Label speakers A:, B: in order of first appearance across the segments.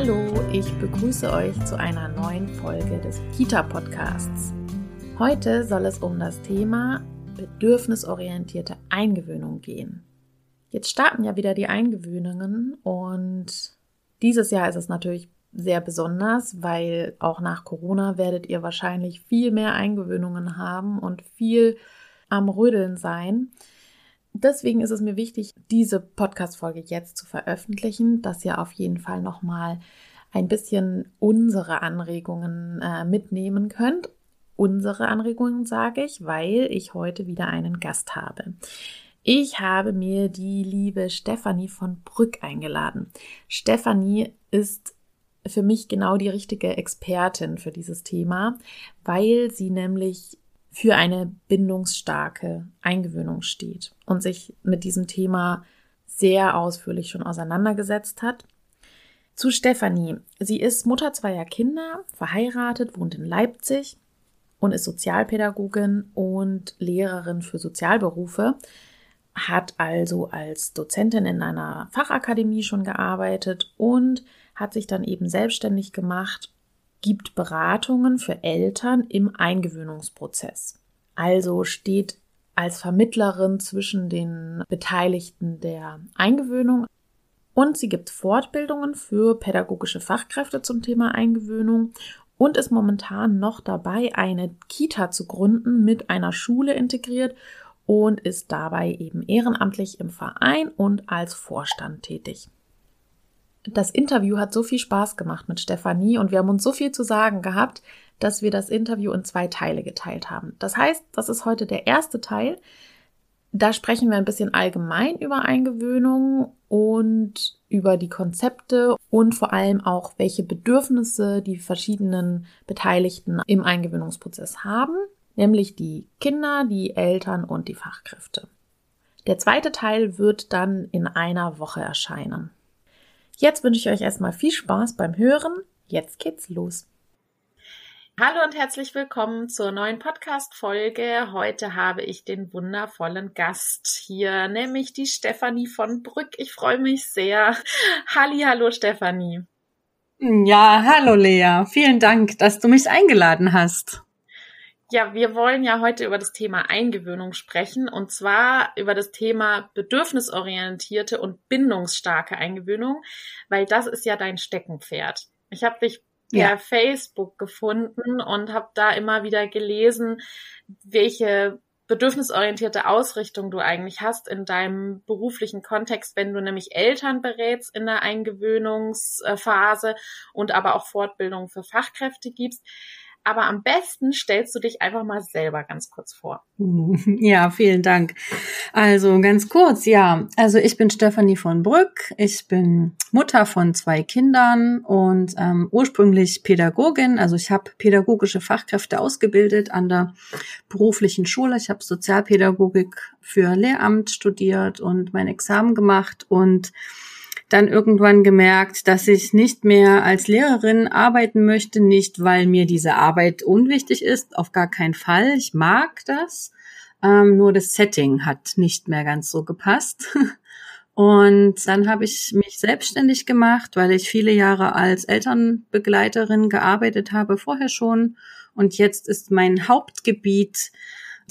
A: Hallo, ich begrüße euch zu einer neuen Folge des Kita-Podcasts. Heute soll es um das Thema bedürfnisorientierte Eingewöhnung gehen. Jetzt starten ja wieder die Eingewöhnungen und dieses Jahr ist es natürlich sehr besonders, weil auch nach Corona werdet ihr wahrscheinlich viel mehr Eingewöhnungen haben und viel am Rödeln sein. Deswegen ist es mir wichtig, diese Podcast-Folge jetzt zu veröffentlichen, dass ihr auf jeden Fall nochmal ein bisschen unsere Anregungen äh, mitnehmen könnt. Unsere Anregungen sage ich, weil ich heute wieder einen Gast habe. Ich habe mir die liebe Stefanie von Brück eingeladen. Stefanie ist für mich genau die richtige Expertin für dieses Thema, weil sie nämlich für eine bindungsstarke Eingewöhnung steht und sich mit diesem Thema sehr ausführlich schon auseinandergesetzt hat. Zu Stefanie. Sie ist Mutter zweier Kinder, verheiratet, wohnt in Leipzig und ist Sozialpädagogin und Lehrerin für Sozialberufe, hat also als Dozentin in einer Fachakademie schon gearbeitet und hat sich dann eben selbstständig gemacht gibt Beratungen für Eltern im Eingewöhnungsprozess. Also steht als Vermittlerin zwischen den Beteiligten der Eingewöhnung und sie gibt Fortbildungen für pädagogische Fachkräfte zum Thema Eingewöhnung und ist momentan noch dabei, eine Kita zu gründen mit einer Schule integriert und ist dabei eben ehrenamtlich im Verein und als Vorstand tätig das Interview hat so viel Spaß gemacht mit Stefanie und wir haben uns so viel zu sagen gehabt, dass wir das Interview in zwei Teile geteilt haben. Das heißt, das ist heute der erste Teil. Da sprechen wir ein bisschen allgemein über Eingewöhnung und über die Konzepte und vor allem auch, welche Bedürfnisse die verschiedenen Beteiligten im Eingewöhnungsprozess haben, nämlich die Kinder, die Eltern und die Fachkräfte. Der zweite Teil wird dann in einer Woche erscheinen. Jetzt wünsche ich euch erstmal viel Spaß beim Hören. Jetzt geht's los. Hallo und herzlich willkommen zur neuen Podcast-Folge. Heute habe ich den wundervollen Gast hier, nämlich die Stefanie von Brück. Ich freue mich sehr. Halli, hallo Stefanie.
B: Ja, hallo Lea. Vielen Dank, dass du mich eingeladen hast.
A: Ja, wir wollen ja heute über das Thema Eingewöhnung sprechen und zwar über das Thema bedürfnisorientierte und bindungsstarke Eingewöhnung, weil das ist ja dein Steckenpferd. Ich habe dich per ja. Facebook gefunden und habe da immer wieder gelesen, welche bedürfnisorientierte Ausrichtung du eigentlich hast in deinem beruflichen Kontext, wenn du nämlich Eltern berätst in der Eingewöhnungsphase und aber auch Fortbildung für Fachkräfte gibst. Aber am besten stellst du dich einfach mal selber ganz kurz vor.
B: Ja, vielen Dank. Also ganz kurz, ja. Also ich bin Stefanie von Brück. Ich bin Mutter von zwei Kindern und ähm, ursprünglich Pädagogin. Also ich habe pädagogische Fachkräfte ausgebildet an der beruflichen Schule. Ich habe Sozialpädagogik für Lehramt studiert und mein Examen gemacht und dann irgendwann gemerkt, dass ich nicht mehr als Lehrerin arbeiten möchte, nicht weil mir diese Arbeit unwichtig ist, auf gar keinen Fall. Ich mag das. Ähm, nur das Setting hat nicht mehr ganz so gepasst. Und dann habe ich mich selbstständig gemacht, weil ich viele Jahre als Elternbegleiterin gearbeitet habe, vorher schon. Und jetzt ist mein Hauptgebiet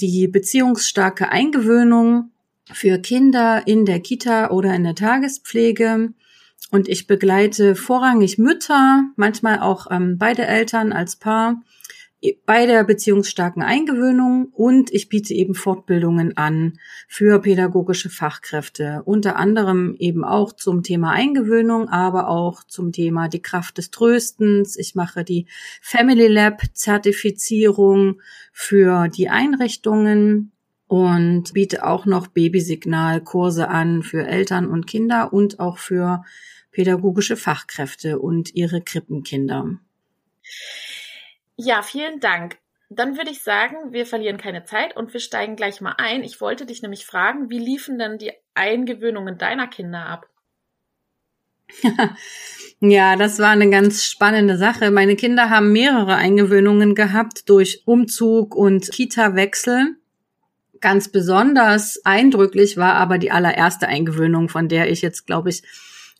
B: die beziehungsstarke Eingewöhnung für Kinder in der Kita oder in der Tagespflege. Und ich begleite vorrangig Mütter, manchmal auch ähm, beide Eltern als Paar bei der beziehungsstarken Eingewöhnung und ich biete eben Fortbildungen an für pädagogische Fachkräfte, unter anderem eben auch zum Thema Eingewöhnung, aber auch zum Thema die Kraft des Tröstens. Ich mache die Family Lab Zertifizierung für die Einrichtungen und biete auch noch Babysignalkurse an für Eltern und Kinder und auch für pädagogische Fachkräfte und ihre Krippenkinder.
A: Ja, vielen Dank.
C: dann würde ich sagen, wir verlieren keine Zeit und wir steigen gleich mal ein. Ich wollte dich nämlich fragen, wie liefen denn die Eingewöhnungen deiner Kinder ab?
B: ja, das war eine ganz spannende Sache. Meine Kinder haben mehrere Eingewöhnungen gehabt durch Umzug und Kita-Wechsel. Ganz besonders eindrücklich war aber die allererste Eingewöhnung, von der ich jetzt, glaube ich,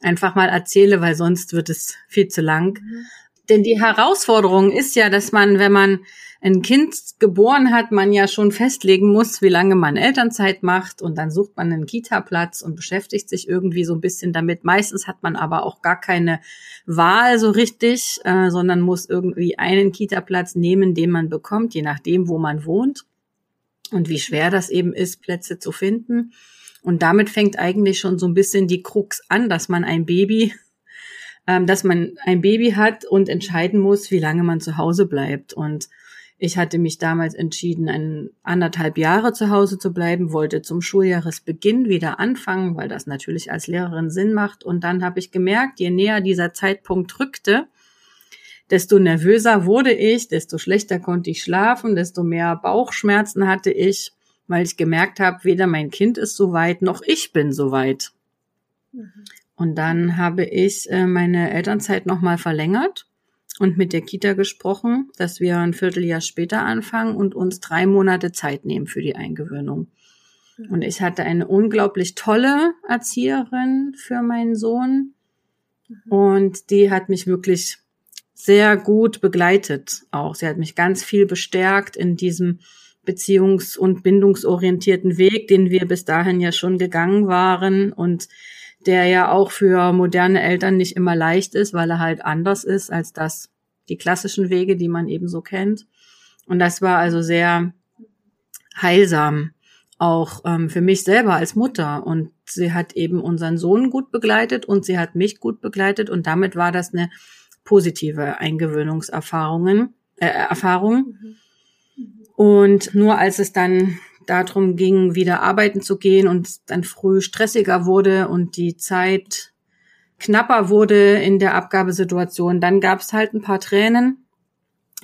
B: einfach mal erzähle, weil sonst wird es viel zu lang. Mhm. Denn die Herausforderung ist ja, dass man, wenn man ein Kind geboren hat, man ja schon festlegen muss, wie lange man Elternzeit macht und dann sucht man einen Kita-Platz und beschäftigt sich irgendwie so ein bisschen damit. Meistens hat man aber auch gar keine Wahl so richtig, äh, sondern muss irgendwie einen Kita-Platz nehmen, den man bekommt, je nachdem, wo man wohnt und wie schwer das eben ist, Plätze zu finden. Und damit fängt eigentlich schon so ein bisschen die Krux an, dass man ein Baby, ähm, dass man ein Baby hat und entscheiden muss, wie lange man zu Hause bleibt. Und ich hatte mich damals entschieden, ein anderthalb Jahre zu Hause zu bleiben, wollte zum Schuljahresbeginn wieder anfangen, weil das natürlich als Lehrerin Sinn macht. Und dann habe ich gemerkt, je näher dieser Zeitpunkt rückte, desto nervöser wurde ich, desto schlechter konnte ich schlafen, desto mehr Bauchschmerzen hatte ich, weil ich gemerkt habe, weder mein Kind ist so weit, noch ich bin so weit. Mhm. Und dann habe ich äh, meine Elternzeit nochmal verlängert und mit der Kita gesprochen, dass wir ein Vierteljahr später anfangen und uns drei Monate Zeit nehmen für die Eingewöhnung. Mhm. Und ich hatte eine unglaublich tolle Erzieherin für meinen Sohn. Mhm. Und die hat mich wirklich sehr gut begleitet auch. Sie hat mich ganz viel bestärkt in diesem beziehungs- und bindungsorientierten Weg, den wir bis dahin ja schon gegangen waren und der ja auch für moderne Eltern nicht immer leicht ist, weil er halt anders ist als das, die klassischen Wege, die man eben so kennt. Und das war also sehr heilsam, auch ähm, für mich selber als Mutter. Und sie hat eben unseren Sohn gut begleitet und sie hat mich gut begleitet und damit war das eine positive Eingewöhnungserfahrungen, äh, Erfahrung. Und nur als es dann darum ging, wieder arbeiten zu gehen und dann früh stressiger wurde und die Zeit knapper wurde in der Abgabesituation, dann gab es halt ein paar Tränen.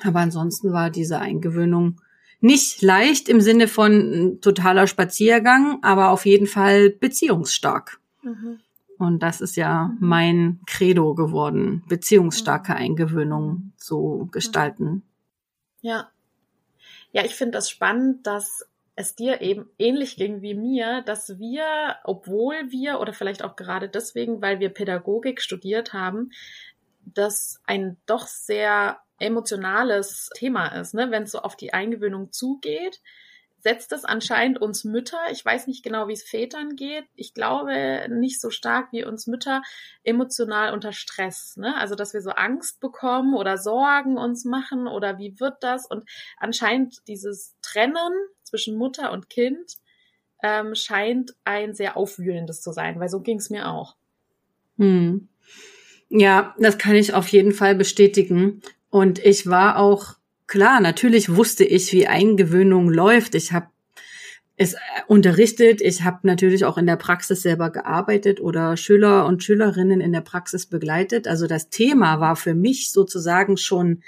B: Aber ansonsten war diese Eingewöhnung nicht leicht im Sinne von totaler Spaziergang, aber auf jeden Fall beziehungsstark. Mhm. Und das ist ja mein Credo geworden, beziehungsstarke mhm. Eingewöhnung zu gestalten.
C: Ja. Ja, ich finde das spannend, dass es dir eben ähnlich ging wie mir, dass wir, obwohl wir oder vielleicht auch gerade deswegen, weil wir Pädagogik studiert haben, das ein doch sehr emotionales Thema ist, ne? wenn es so auf die Eingewöhnung zugeht setzt es anscheinend uns Mütter, ich weiß nicht genau, wie es Vätern geht, ich glaube nicht so stark wie uns Mütter, emotional unter Stress. Ne? Also, dass wir so Angst bekommen oder Sorgen uns machen oder wie wird das? Und anscheinend dieses Trennen zwischen Mutter und Kind ähm, scheint ein sehr aufwühlendes zu sein, weil so ging es mir auch.
B: Hm. Ja, das kann ich auf jeden Fall bestätigen. Und ich war auch klar, natürlich wusste ich, wie Eingewöhnung läuft. Ich habe es äh, unterrichtet. Ich habe natürlich auch in der Praxis selber gearbeitet oder Schüler und Schülerinnen in der Praxis begleitet. Also das Thema war für mich sozusagen schon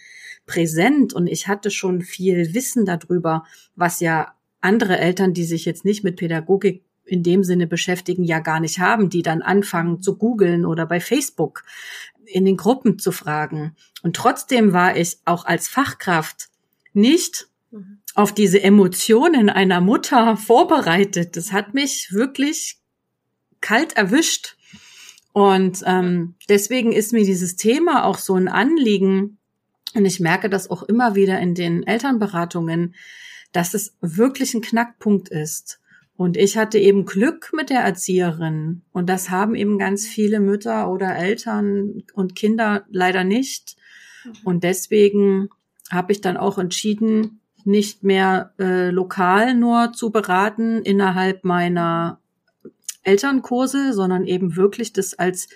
B: präsent und ich hatte schon viel Wissen darüber, was ja andere Eltern, die sich jetzt nicht mit Pädagogik in dem Sinne beschäftigen, ja gar nicht haben, die dann anfangen zu googeln oder bei Facebook in den Gruppen zu fragen. Und trotzdem war ich auch als Fachkraft nicht mhm. auf diese Emotionen einer Mutter vorbereitet. Das hat mich wirklich kalt erwischt. Und ähm, deswegen ist mir dieses Thema auch so ein Anliegen. Und ich merke das auch immer wieder in den Elternberatungen, dass es wirklich ein Knackpunkt ist. Und ich hatte eben Glück mit der Erzieherin. Und das haben eben ganz viele Mütter oder Eltern und Kinder leider nicht. Mhm. Und deswegen habe ich dann auch entschieden, nicht mehr äh, lokal nur zu beraten innerhalb meiner Elternkurse, sondern eben wirklich das als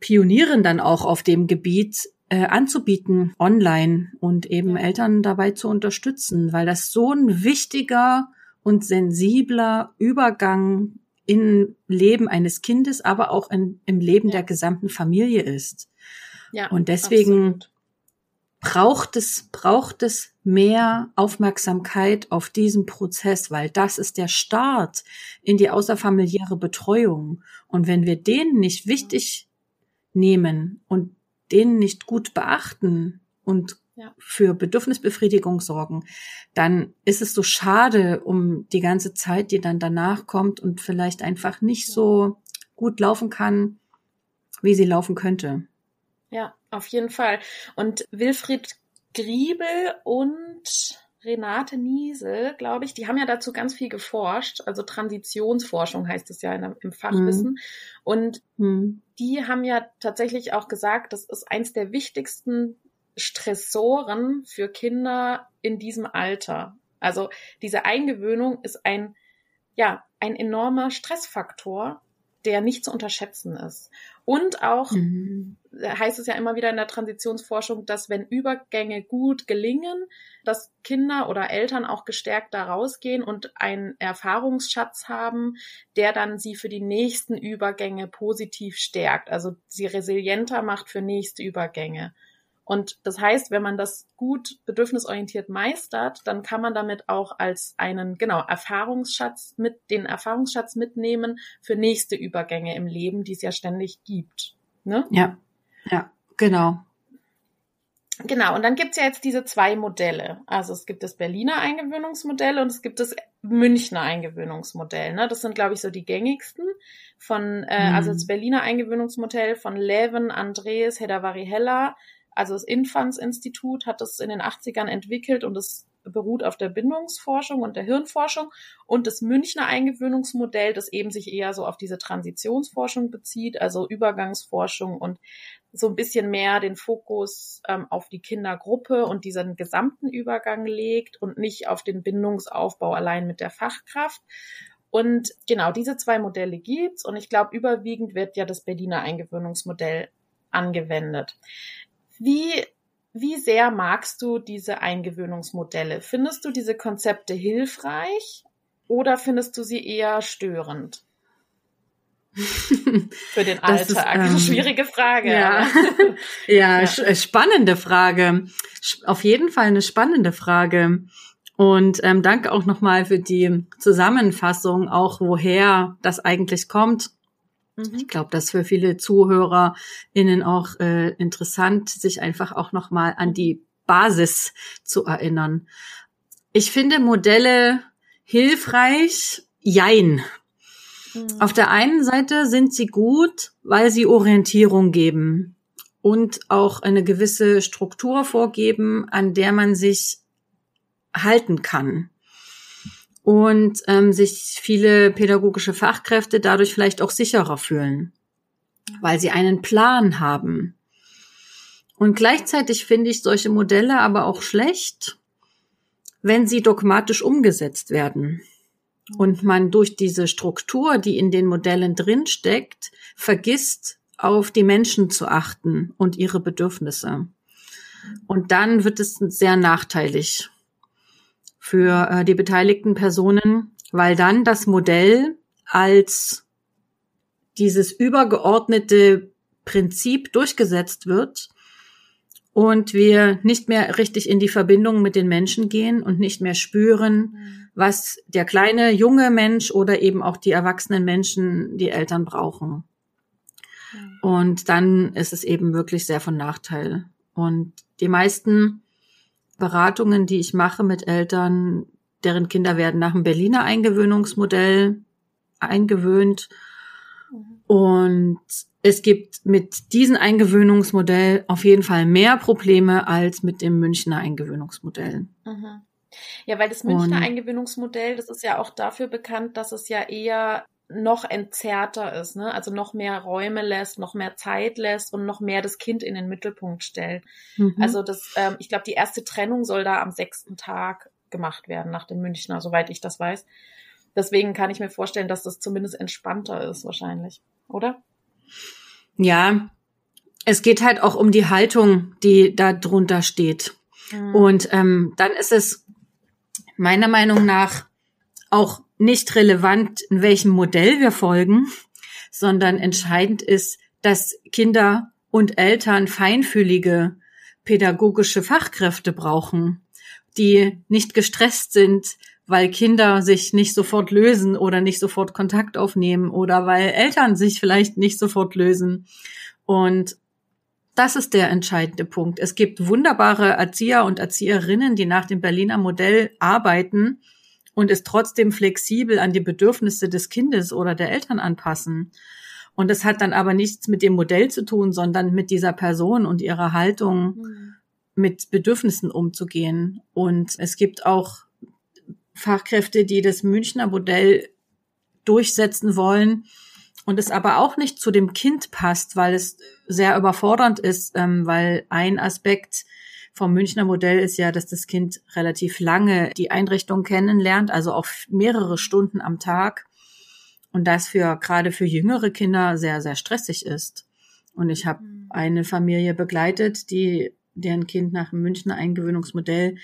B: Pionierin dann auch auf dem Gebiet äh, anzubieten online und eben Eltern dabei zu unterstützen, weil das so ein wichtiger und sensibler Übergang im Leben eines Kindes, aber auch in, im Leben ja. der gesamten Familie ist. Ja, und deswegen absolut. braucht es, braucht es mehr Aufmerksamkeit auf diesen Prozess, weil das ist der Start in die außerfamiliäre Betreuung. Und wenn wir den nicht wichtig nehmen und den nicht gut beachten und ja. für Bedürfnisbefriedigung sorgen, dann ist es so schade um die ganze Zeit, die dann danach kommt und vielleicht einfach nicht so gut laufen kann, wie sie laufen könnte.
A: Ja, auf jeden Fall. Und Wilfried Griebel und Renate Niesel, glaube ich, die haben ja dazu ganz viel geforscht. Also Transitionsforschung heißt es ja in, im Fachwissen. Mhm. Und mhm. die haben ja tatsächlich auch gesagt, das ist eins der wichtigsten Stressoren für Kinder in diesem Alter. Also diese Eingewöhnung ist ein, ja, ein enormer Stressfaktor, der nicht zu unterschätzen ist. Und auch mhm. heißt es ja immer wieder in der Transitionsforschung, dass wenn Übergänge gut gelingen, dass Kinder oder Eltern auch gestärkt da rausgehen und einen Erfahrungsschatz haben, der dann sie für die nächsten Übergänge positiv stärkt, also sie resilienter macht für nächste Übergänge. Und das heißt, wenn man das gut bedürfnisorientiert meistert, dann kann man damit auch als einen, genau, Erfahrungsschatz mit, den Erfahrungsschatz mitnehmen für nächste Übergänge im Leben, die es ja ständig gibt. Ne?
B: Ja, ja, genau.
A: Genau, und dann gibt's ja jetzt diese zwei Modelle. Also es gibt das Berliner Eingewöhnungsmodell und es gibt das Münchner Eingewöhnungsmodell. Ne? Das sind, glaube ich, so die gängigsten. Von, äh, mhm. also das Berliner Eingewöhnungsmodell von Leven, Andres, Hedda Varihella, also das Infants-Institut hat das in den 80ern entwickelt und es beruht auf der Bindungsforschung und der Hirnforschung und das Münchner Eingewöhnungsmodell, das eben sich eher so auf diese Transitionsforschung bezieht, also Übergangsforschung und so ein bisschen mehr den Fokus ähm, auf die Kindergruppe und diesen gesamten Übergang legt und nicht auf den Bindungsaufbau allein mit der Fachkraft. Und genau diese zwei Modelle gibt's und ich glaube, überwiegend wird ja das Berliner Eingewöhnungsmodell angewendet. Wie, wie sehr magst du diese Eingewöhnungsmodelle? Findest du diese Konzepte hilfreich oder findest du sie eher störend? Für den Alltag. Ist, ähm, Schwierige Frage.
B: Ja, ja, ja. Äh, spannende Frage. Auf jeden Fall eine spannende Frage. Und ähm, danke auch nochmal für die Zusammenfassung, auch woher das eigentlich kommt. Mhm. Ich glaube, das ist für viele ZuhörerInnen auch äh, interessant, sich einfach auch nochmal an die Basis zu erinnern. Ich finde Modelle hilfreich, jein. Mhm. Auf der einen Seite sind sie gut, weil sie Orientierung geben und auch eine gewisse Struktur vorgeben, an der man sich halten kann und ähm, sich viele pädagogische Fachkräfte dadurch vielleicht auch sicherer fühlen, weil sie einen Plan haben. Und gleichzeitig finde ich solche Modelle aber auch schlecht, wenn sie dogmatisch umgesetzt werden und man durch diese Struktur, die in den Modellen drinsteckt, vergisst, auf die Menschen zu achten und ihre Bedürfnisse. Und dann wird es sehr nachteilig für äh, die beteiligten Personen, weil dann das Modell als dieses übergeordnete Prinzip durchgesetzt wird und wir nicht mehr richtig in die Verbindung mit den Menschen gehen und nicht mehr spüren, was der kleine junge Mensch oder eben auch die erwachsenen Menschen, die Eltern brauchen. Und dann ist es eben wirklich sehr von Nachteil. Und die meisten Beratungen, die ich mache mit Eltern, deren Kinder werden nach dem Berliner Eingewöhnungsmodell eingewöhnt. Und es gibt mit diesem Eingewöhnungsmodell auf jeden Fall mehr Probleme als mit dem Münchner Eingewöhnungsmodell.
A: Mhm. Ja, weil das Münchner Und, Eingewöhnungsmodell, das ist ja auch dafür bekannt, dass es ja eher noch entzerrter ist, ne? also noch mehr Räume lässt, noch mehr Zeit lässt und noch mehr das Kind in den Mittelpunkt stellt. Mhm. Also das, ähm, ich glaube, die erste Trennung soll da am sechsten Tag gemacht werden nach dem Münchner, soweit ich das weiß. Deswegen kann ich mir vorstellen, dass das zumindest entspannter ist wahrscheinlich, oder?
B: Ja, es geht halt auch um die Haltung, die da drunter steht. Mhm. Und ähm, dann ist es meiner Meinung nach auch nicht relevant, in welchem Modell wir folgen, sondern entscheidend ist, dass Kinder und Eltern feinfühlige pädagogische Fachkräfte brauchen, die nicht gestresst sind, weil Kinder sich nicht sofort lösen oder nicht sofort Kontakt aufnehmen oder weil Eltern sich vielleicht nicht sofort lösen. Und das ist der entscheidende Punkt. Es gibt wunderbare Erzieher und Erzieherinnen, die nach dem Berliner Modell arbeiten und es trotzdem flexibel an die Bedürfnisse des Kindes oder der Eltern anpassen. Und es hat dann aber nichts mit dem Modell zu tun, sondern mit dieser Person und ihrer Haltung, mhm. mit Bedürfnissen umzugehen. Und es gibt auch Fachkräfte, die das Münchner Modell durchsetzen wollen und es aber auch nicht zu dem Kind passt, weil es sehr überfordernd ist, ähm, weil ein Aspekt vom Münchner Modell ist ja, dass das Kind relativ lange die Einrichtung kennenlernt, also auch mehrere Stunden am Tag. Und das für gerade für jüngere Kinder sehr, sehr stressig ist. Und ich habe mhm. eine Familie begleitet, die deren Kind nach dem Münchner Eingewöhnungsmodell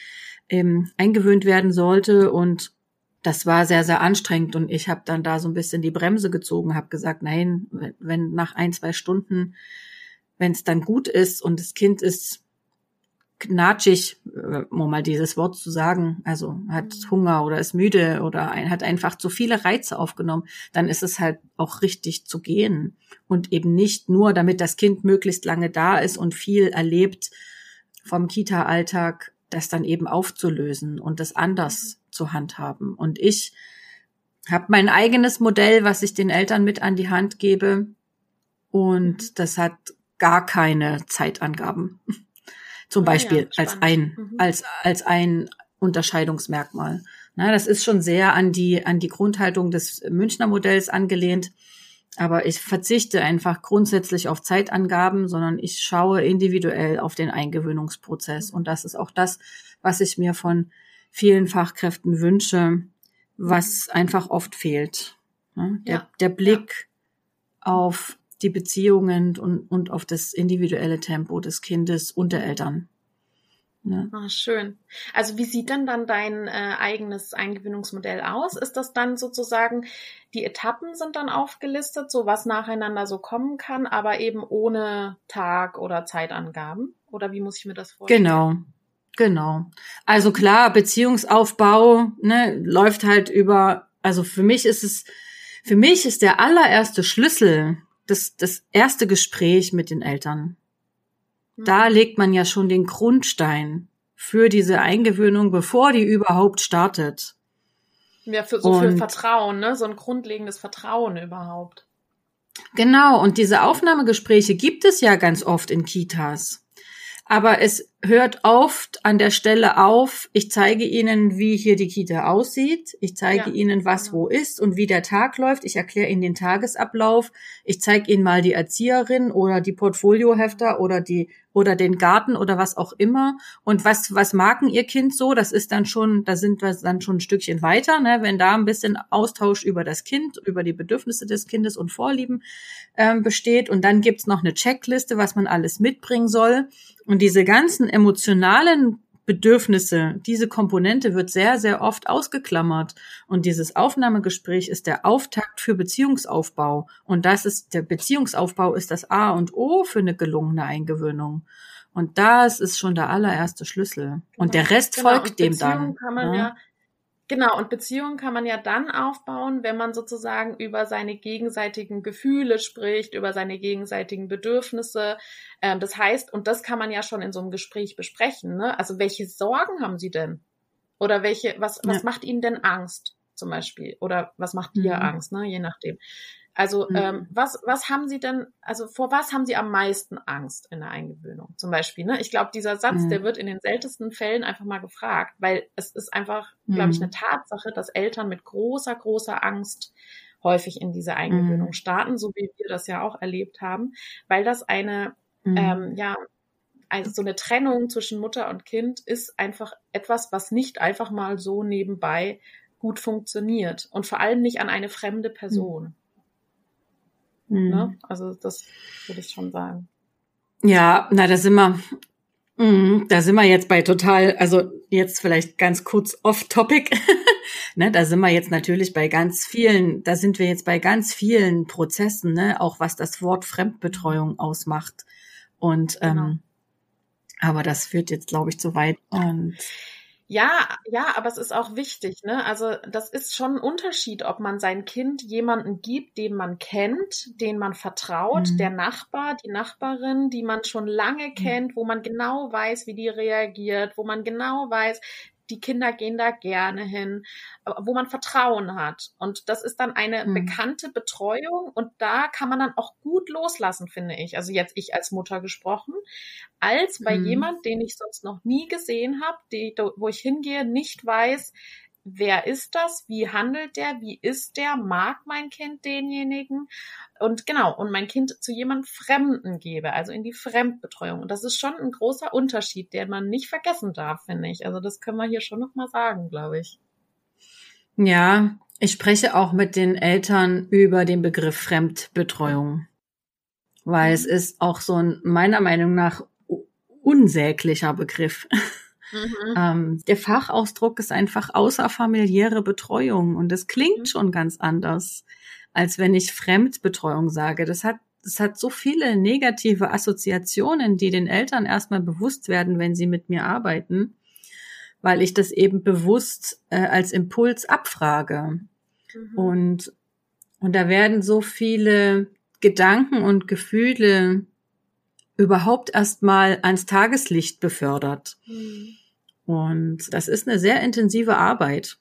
B: ähm, eingewöhnt werden sollte. Und das war sehr, sehr anstrengend. Und ich habe dann da so ein bisschen die Bremse gezogen, habe gesagt, nein, wenn nach ein, zwei Stunden, wenn es dann gut ist und das Kind ist knatschig, äh, um mal dieses Wort zu sagen, also hat mhm. Hunger oder ist müde oder hat einfach zu viele Reize aufgenommen, dann ist es halt auch richtig zu gehen und eben nicht nur, damit das Kind möglichst lange da ist und viel erlebt vom Kita-Alltag, das dann eben aufzulösen und das anders mhm. zu handhaben. Und ich habe mein eigenes Modell, was ich den Eltern mit an die Hand gebe und mhm. das hat gar keine Zeitangaben. Zum ah Beispiel ja, als ein, mhm. als, als ein Unterscheidungsmerkmal. Na, das ist schon sehr an die, an die Grundhaltung des Münchner Modells angelehnt. Aber ich verzichte einfach grundsätzlich auf Zeitangaben, sondern ich schaue individuell auf den Eingewöhnungsprozess. Und das ist auch das, was ich mir von vielen Fachkräften wünsche, was einfach oft fehlt. Der, ja. der Blick ja. auf die Beziehungen und, und auf das individuelle Tempo des Kindes und der Eltern.
C: Ja. Ah, schön. Also wie sieht denn dann dein äh, eigenes Eingewöhnungsmodell aus? Ist das dann sozusagen, die Etappen sind dann aufgelistet, so was nacheinander so kommen kann, aber eben ohne Tag oder Zeitangaben? Oder wie muss ich mir das vorstellen?
B: Genau. Genau. Also klar, Beziehungsaufbau ne, läuft halt über, also für mich ist es, für mich ist der allererste Schlüssel das, das erste Gespräch mit den Eltern. Da mhm. legt man ja schon den Grundstein für diese Eingewöhnung, bevor die überhaupt startet.
C: Ja, für so viel Vertrauen, ne? So ein grundlegendes Vertrauen überhaupt.
B: Genau, und diese Aufnahmegespräche gibt es ja ganz oft in Kitas. Aber es hört oft an der Stelle auf, ich zeige Ihnen, wie hier die Kita aussieht, ich zeige ja, Ihnen, was genau. wo ist und wie der Tag läuft, ich erkläre Ihnen den Tagesablauf, ich zeige Ihnen mal die Erzieherin oder die Portfoliohefter oder die oder den Garten oder was auch immer. Und was, was magen ihr Kind so? Das ist dann schon, da sind wir dann schon ein Stückchen weiter, ne? wenn da ein bisschen Austausch über das Kind, über die Bedürfnisse des Kindes und Vorlieben ähm, besteht. Und dann gibt's noch eine Checkliste, was man alles mitbringen soll. Und diese ganzen emotionalen Bedürfnisse, diese Komponente wird sehr, sehr oft ausgeklammert. Und dieses Aufnahmegespräch ist der Auftakt für Beziehungsaufbau. Und das ist, der Beziehungsaufbau ist das A und O für eine gelungene Eingewöhnung. Und das ist schon der allererste Schlüssel. Und der Rest genau, folgt dem dann.
C: Kann man ja, ja Genau, und Beziehungen kann man ja dann aufbauen, wenn man sozusagen über seine gegenseitigen Gefühle spricht, über seine gegenseitigen Bedürfnisse. Ähm, das heißt, und das kann man ja schon in so einem Gespräch besprechen. Ne? Also welche Sorgen haben Sie denn? Oder welche, was, was ja. macht Ihnen denn Angst zum Beispiel? Oder was macht dir mhm. Angst, ne? je nachdem. Also mhm. ähm, was, was haben Sie denn, also vor was haben Sie am meisten Angst in der Eingewöhnung? Zum Beispiel, ne? Ich glaube, dieser Satz, mhm. der wird in den seltensten Fällen einfach mal gefragt, weil es ist einfach, glaube ich, mhm. eine Tatsache, dass Eltern mit großer, großer Angst häufig in diese Eingewöhnung mhm. starten, so wie wir das ja auch erlebt haben, weil das eine, mhm. ähm, ja, also so eine Trennung zwischen Mutter und Kind ist einfach etwas, was nicht einfach mal so nebenbei gut funktioniert und vor allem nicht an eine fremde Person. Mhm. Ne? Also das würde ich schon sagen.
B: Ja, na, da sind wir, mh, da sind wir jetzt bei total, also jetzt vielleicht ganz kurz off-topic. ne, da sind wir jetzt natürlich bei ganz vielen, da sind wir jetzt bei ganz vielen Prozessen, ne, auch was das Wort Fremdbetreuung ausmacht. Und genau. ähm, aber das führt jetzt, glaube ich, zu weit. Und
C: Ja, ja, aber es ist auch wichtig, ne? Also das ist schon ein Unterschied, ob man sein Kind jemanden gibt, den man kennt, den man vertraut, mhm. der Nachbar, die Nachbarin, die man schon lange mhm. kennt, wo man genau weiß, wie die reagiert, wo man genau weiß, die Kinder gehen da gerne hin, wo man Vertrauen hat. Und das ist dann eine mhm. bekannte Betreuung und da kann man dann auch gut loslassen, finde ich. Also jetzt ich als Mutter gesprochen, als bei mhm. jemand, den ich sonst noch nie gesehen habe, wo ich hingehe, nicht weiß, wer ist das, wie handelt der, wie ist der, mag mein Kind denjenigen und genau, und mein Kind zu jemand Fremden gebe, also in die Fremdbetreuung. Und das ist schon ein großer Unterschied, den man nicht vergessen darf, finde ich. Also das können wir hier schon nochmal sagen, glaube ich.
B: Ja, ich spreche auch mit den Eltern über den Begriff Fremdbetreuung, weil es mhm. ist auch so ein meiner Meinung nach unsäglicher Begriff. Mhm. Ähm, der Fachausdruck ist einfach außerfamiliäre Betreuung und das klingt mhm. schon ganz anders, als wenn ich Fremdbetreuung sage. Das hat das hat so viele negative Assoziationen, die den Eltern erstmal bewusst werden, wenn sie mit mir arbeiten, weil ich das eben bewusst äh, als Impuls abfrage. Mhm. Und, und da werden so viele Gedanken und Gefühle überhaupt erstmal ans Tageslicht befördert. Mhm. Und das ist eine sehr intensive Arbeit,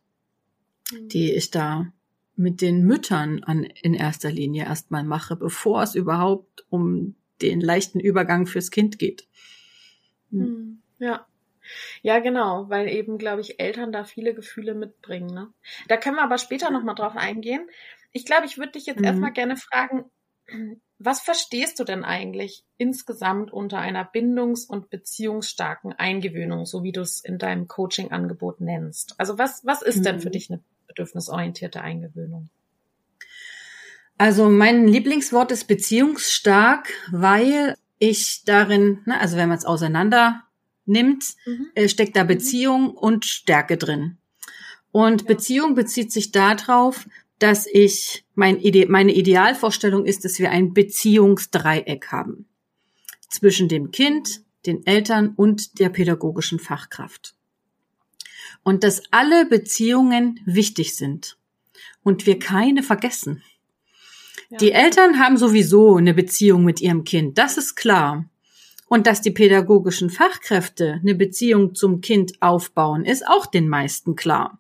B: mhm. die ich da mit den Müttern an, in erster Linie erstmal mache, bevor es überhaupt um den leichten Übergang fürs Kind geht.
C: Mhm. Ja. Ja, genau, weil eben, glaube ich, Eltern da viele Gefühle mitbringen. Ne? Da können wir aber später nochmal drauf eingehen. Ich glaube, ich würde dich jetzt mhm. erstmal gerne fragen, was verstehst du denn eigentlich insgesamt unter einer bindungs- und beziehungsstarken Eingewöhnung, so wie du es in deinem Coaching-Angebot nennst? Also was, was ist denn für mhm. dich eine bedürfnisorientierte Eingewöhnung?
B: Also mein Lieblingswort ist beziehungsstark, weil ich darin, ne, also wenn man es auseinander nimmt, mhm. äh, steckt da mhm. Beziehung mhm. und Stärke drin. Und ja. Beziehung bezieht sich darauf, dass ich, mein Ide meine Idealvorstellung ist, dass wir ein Beziehungsdreieck haben. Zwischen dem Kind, den Eltern und der pädagogischen Fachkraft. Und dass alle Beziehungen wichtig sind und wir keine vergessen. Ja. Die Eltern haben sowieso eine Beziehung mit ihrem Kind, das ist klar. Und dass die pädagogischen Fachkräfte eine Beziehung zum Kind aufbauen, ist auch den meisten klar.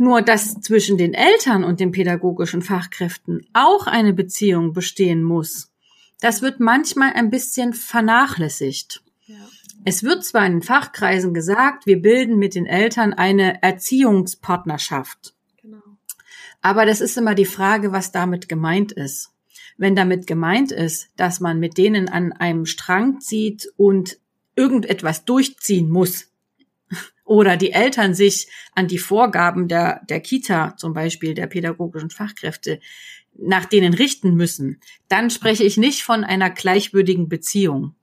B: Nur dass zwischen den Eltern und den pädagogischen Fachkräften auch eine Beziehung bestehen muss, das wird manchmal ein bisschen vernachlässigt. Ja. Es wird zwar in Fachkreisen gesagt, wir bilden mit den Eltern eine Erziehungspartnerschaft. Genau. Aber das ist immer die Frage, was damit gemeint ist. Wenn damit gemeint ist, dass man mit denen an einem Strang zieht und irgendetwas durchziehen muss, oder die Eltern sich an die Vorgaben der, der Kita, zum Beispiel der pädagogischen Fachkräfte, nach denen richten müssen, dann spreche ich nicht von einer gleichwürdigen Beziehung.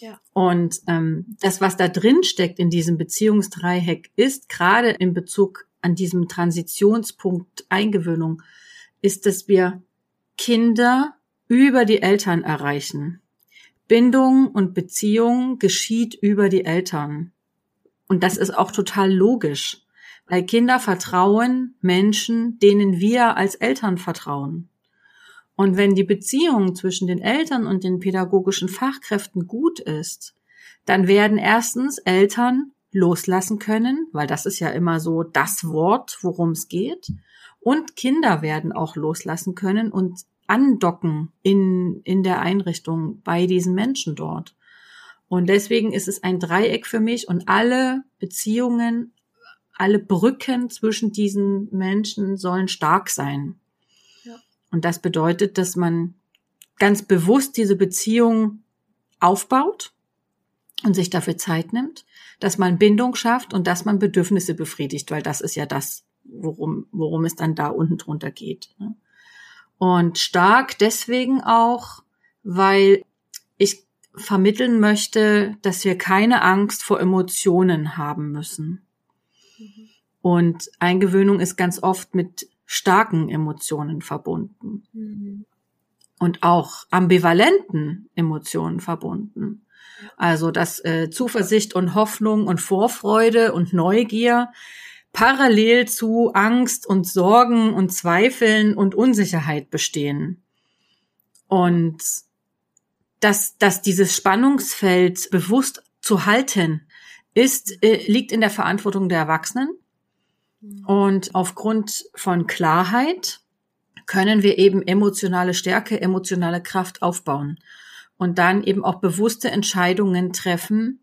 B: Ja. Und ähm, das, was da drin steckt in diesem Beziehungsdreieck, ist gerade in Bezug an diesem Transitionspunkt Eingewöhnung, ist, dass wir Kinder über die Eltern erreichen. Bindung und Beziehung geschieht über die Eltern. Und das ist auch total logisch, weil Kinder vertrauen Menschen, denen wir als Eltern vertrauen. Und wenn die Beziehung zwischen den Eltern und den pädagogischen Fachkräften gut ist, dann werden erstens Eltern loslassen können, weil das ist ja immer so das Wort, worum es geht. Und Kinder werden auch loslassen können und andocken in, in der Einrichtung bei diesen Menschen dort. Und deswegen ist es ein Dreieck für mich und alle Beziehungen, alle Brücken zwischen diesen Menschen sollen stark sein. Ja. Und das bedeutet, dass man ganz bewusst diese Beziehung aufbaut und sich dafür Zeit nimmt, dass man Bindung schafft und dass man Bedürfnisse befriedigt, weil das ist ja das, worum, worum es dann da unten drunter geht. Ne? Und stark deswegen auch, weil ich vermitteln möchte, dass wir keine Angst vor Emotionen haben müssen. Mhm. Und Eingewöhnung ist ganz oft mit starken Emotionen verbunden. Mhm. und auch ambivalenten Emotionen verbunden. Also dass äh, Zuversicht und Hoffnung und Vorfreude und Neugier parallel zu Angst und Sorgen und Zweifeln und Unsicherheit bestehen. Und dass, dass dieses Spannungsfeld bewusst zu halten ist, äh, liegt in der Verantwortung der Erwachsenen. Und aufgrund von Klarheit können wir eben emotionale Stärke, emotionale Kraft aufbauen und dann eben auch bewusste Entscheidungen treffen,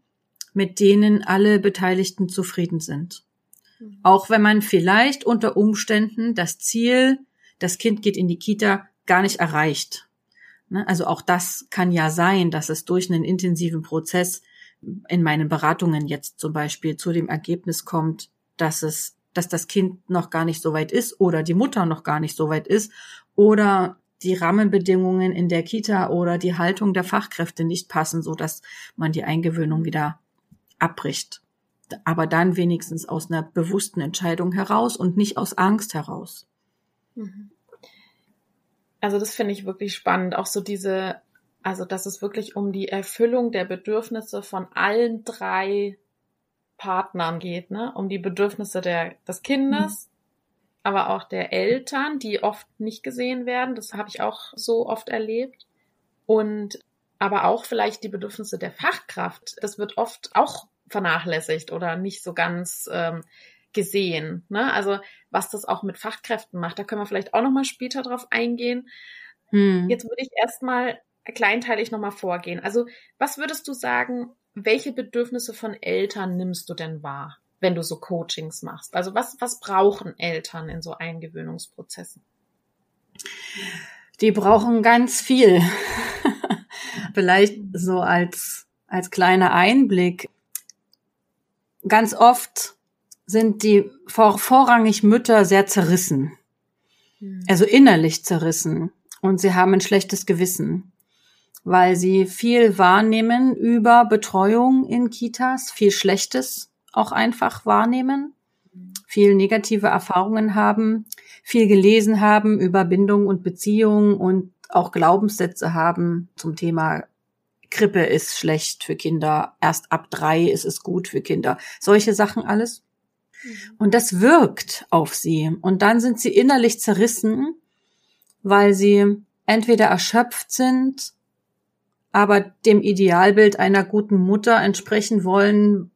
B: mit denen alle Beteiligten zufrieden sind. Mhm. Auch wenn man vielleicht unter Umständen das Ziel, das Kind geht in die Kita, gar nicht erreicht. Ne? Also auch das kann ja sein, dass es durch einen intensiven Prozess in meinen Beratungen jetzt zum Beispiel zu dem Ergebnis kommt, dass es, dass das Kind noch gar nicht so weit ist oder die Mutter noch gar nicht so weit ist oder die Rahmenbedingungen in der Kita oder die Haltung der Fachkräfte nicht passen, so dass man die Eingewöhnung wieder abbricht. Aber dann wenigstens aus einer bewussten Entscheidung heraus und nicht aus Angst heraus. Mhm.
C: Also das finde ich wirklich spannend, auch so diese, also dass es wirklich um die Erfüllung der Bedürfnisse von allen drei Partnern geht, ne? Um die Bedürfnisse der, des Kindes, aber auch der Eltern, die oft nicht gesehen werden. Das habe ich auch so oft erlebt. Und aber auch vielleicht die Bedürfnisse der Fachkraft. Das wird oft auch vernachlässigt oder nicht so ganz ähm, gesehen. Ne? Also was das auch mit Fachkräften macht, da können wir vielleicht auch noch mal später drauf eingehen. Hm. Jetzt würde ich erstmal kleinteilig noch mal vorgehen. Also was würdest du sagen, welche Bedürfnisse von Eltern nimmst du denn wahr? wenn du so Coachings machst? Also was, was brauchen Eltern in so Eingewöhnungsprozessen?
B: Die brauchen ganz viel. Vielleicht so als, als kleiner Einblick. Ganz oft sind die vor, vorrangig Mütter sehr zerrissen. Hm. Also innerlich zerrissen. Und sie haben ein schlechtes Gewissen weil sie viel wahrnehmen über Betreuung in Kitas, viel Schlechtes auch einfach wahrnehmen, viel negative Erfahrungen haben, viel gelesen haben über Bindung und Beziehung und auch Glaubenssätze haben zum Thema Krippe ist schlecht für Kinder, erst ab drei ist es gut für Kinder. Solche Sachen alles. Und das wirkt auf sie. Und dann sind sie innerlich zerrissen, weil sie entweder erschöpft sind, aber dem Idealbild einer guten Mutter entsprechen wollen,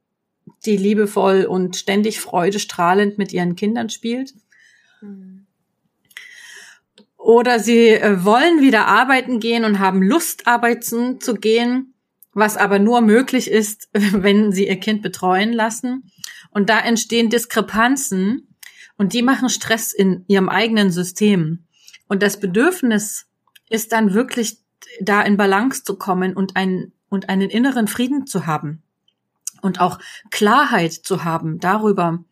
B: die liebevoll und ständig freudestrahlend mit ihren Kindern spielt. Oder sie äh, wollen wieder arbeiten gehen und haben Lust, arbeiten zu gehen, was aber nur möglich ist, wenn sie ihr Kind betreuen lassen. Und da entstehen Diskrepanzen und die machen Stress in ihrem eigenen System. Und das Bedürfnis ist dann wirklich da in Balance zu kommen und einen, und einen inneren Frieden zu haben und auch Klarheit zu haben darüber,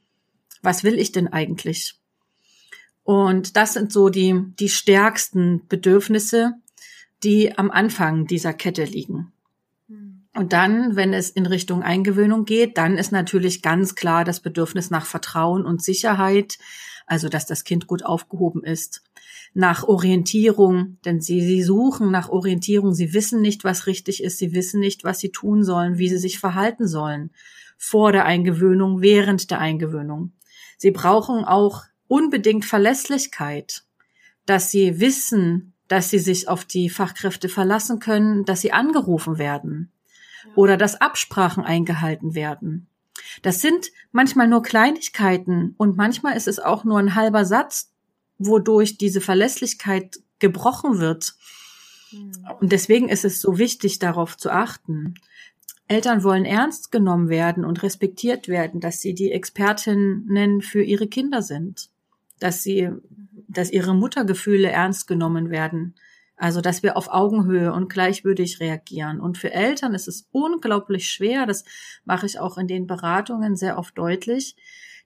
B: was will ich denn eigentlich? Und das sind so die, die stärksten Bedürfnisse, die am Anfang dieser Kette liegen. Und dann, wenn es in Richtung Eingewöhnung geht, dann ist natürlich ganz klar das Bedürfnis nach Vertrauen und Sicherheit, also dass das Kind gut aufgehoben ist, nach Orientierung, denn sie, sie suchen nach Orientierung, sie wissen nicht, was richtig ist, sie wissen nicht, was sie tun sollen, wie sie sich verhalten sollen, vor der Eingewöhnung, während der Eingewöhnung. Sie brauchen auch unbedingt Verlässlichkeit, dass sie wissen, dass sie sich auf die Fachkräfte verlassen können, dass sie angerufen werden oder dass Absprachen eingehalten werden. Das sind manchmal nur Kleinigkeiten und manchmal ist es auch nur ein halber Satz, wodurch diese Verlässlichkeit gebrochen wird. Hm. Und deswegen ist es so wichtig, darauf zu achten. Eltern wollen ernst genommen werden und respektiert werden, dass sie die Expertinnen für ihre Kinder sind, dass sie, dass ihre Muttergefühle ernst genommen werden. Also, dass wir auf Augenhöhe und gleichwürdig reagieren. Und für Eltern ist es unglaublich schwer, das mache ich auch in den Beratungen sehr oft deutlich,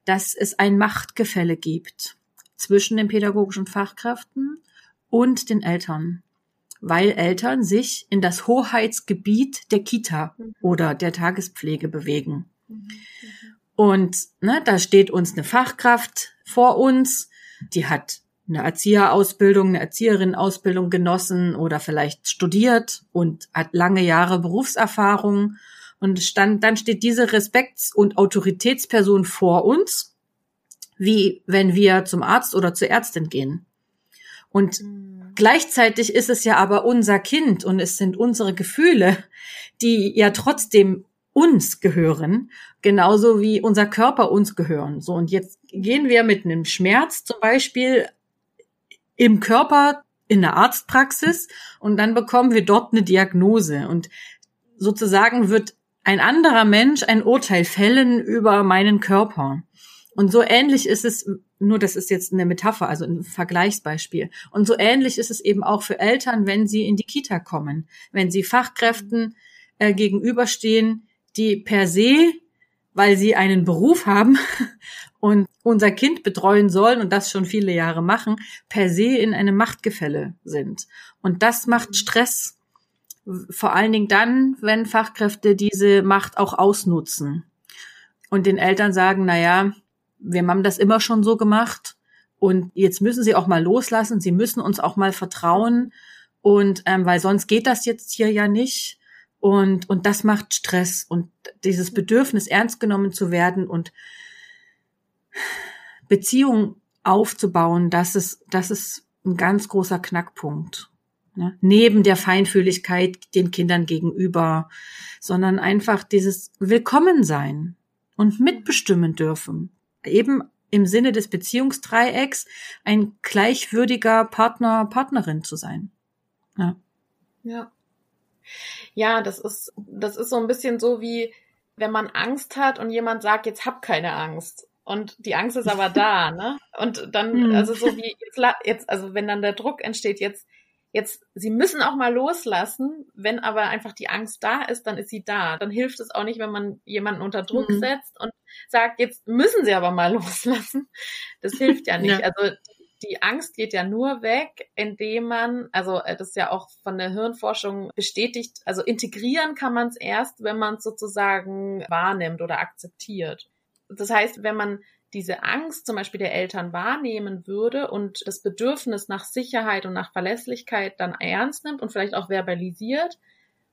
B: dass es ein Machtgefälle gibt zwischen den pädagogischen Fachkräften und den Eltern, weil Eltern sich in das Hoheitsgebiet der Kita oder der Tagespflege bewegen. Und ne, da steht uns eine Fachkraft vor uns, die hat eine Erzieherausbildung, eine Erzieherinnenausbildung genossen oder vielleicht studiert und hat lange Jahre Berufserfahrung. Und stand, dann steht diese Respekts- und Autoritätsperson vor uns, wie wenn wir zum Arzt oder zur Ärztin gehen. Und mhm. gleichzeitig ist es ja aber unser Kind und es sind unsere Gefühle, die ja trotzdem uns gehören, genauso wie unser Körper uns gehören. So, und jetzt gehen wir mit einem Schmerz zum Beispiel im Körper in der Arztpraxis und dann bekommen wir dort eine Diagnose und sozusagen wird ein anderer Mensch ein Urteil fällen über meinen Körper. Und so ähnlich ist es, nur das ist jetzt eine Metapher, also ein Vergleichsbeispiel. Und so ähnlich ist es eben auch für Eltern, wenn sie in die Kita kommen, wenn sie Fachkräften äh, gegenüberstehen, die per se, weil sie einen Beruf haben und unser Kind betreuen sollen und das schon viele Jahre machen, per se in einem Machtgefälle sind. Und das macht Stress. Vor allen Dingen dann, wenn Fachkräfte diese Macht auch ausnutzen und den Eltern sagen, na ja, wir haben das immer schon so gemacht und jetzt müssen sie auch mal loslassen, sie müssen uns auch mal vertrauen und ähm, weil sonst geht das jetzt hier ja nicht und, und das macht Stress und dieses Bedürfnis, ernst genommen zu werden und Beziehungen aufzubauen, das ist, das ist ein ganz großer Knackpunkt. Ne? Neben der Feinfühligkeit den Kindern gegenüber, sondern einfach dieses Willkommensein und mitbestimmen dürfen. Eben im Sinne des Beziehungsdreiecks ein gleichwürdiger Partner, Partnerin zu sein.
C: Ja. Ja. Ja, das ist, das ist so ein bisschen so wie, wenn man Angst hat und jemand sagt, jetzt hab keine Angst. Und die Angst ist aber da, ne? Und dann, mhm. also so wie jetzt, jetzt, also wenn dann der Druck entsteht, jetzt, jetzt, sie müssen auch mal loslassen. Wenn aber einfach die Angst da ist, dann ist sie da. Dann hilft es auch nicht, wenn man jemanden unter Druck mhm. setzt und sagt, jetzt müssen sie aber mal loslassen. Das hilft ja nicht. Ja. Also die Angst geht ja nur weg, indem man, also äh, das ist ja auch von der Hirnforschung bestätigt, also integrieren kann man es erst, wenn man es sozusagen wahrnimmt oder akzeptiert. Das heißt, wenn man diese Angst zum Beispiel der Eltern wahrnehmen würde und das Bedürfnis nach Sicherheit und nach Verlässlichkeit dann ernst nimmt und vielleicht auch verbalisiert,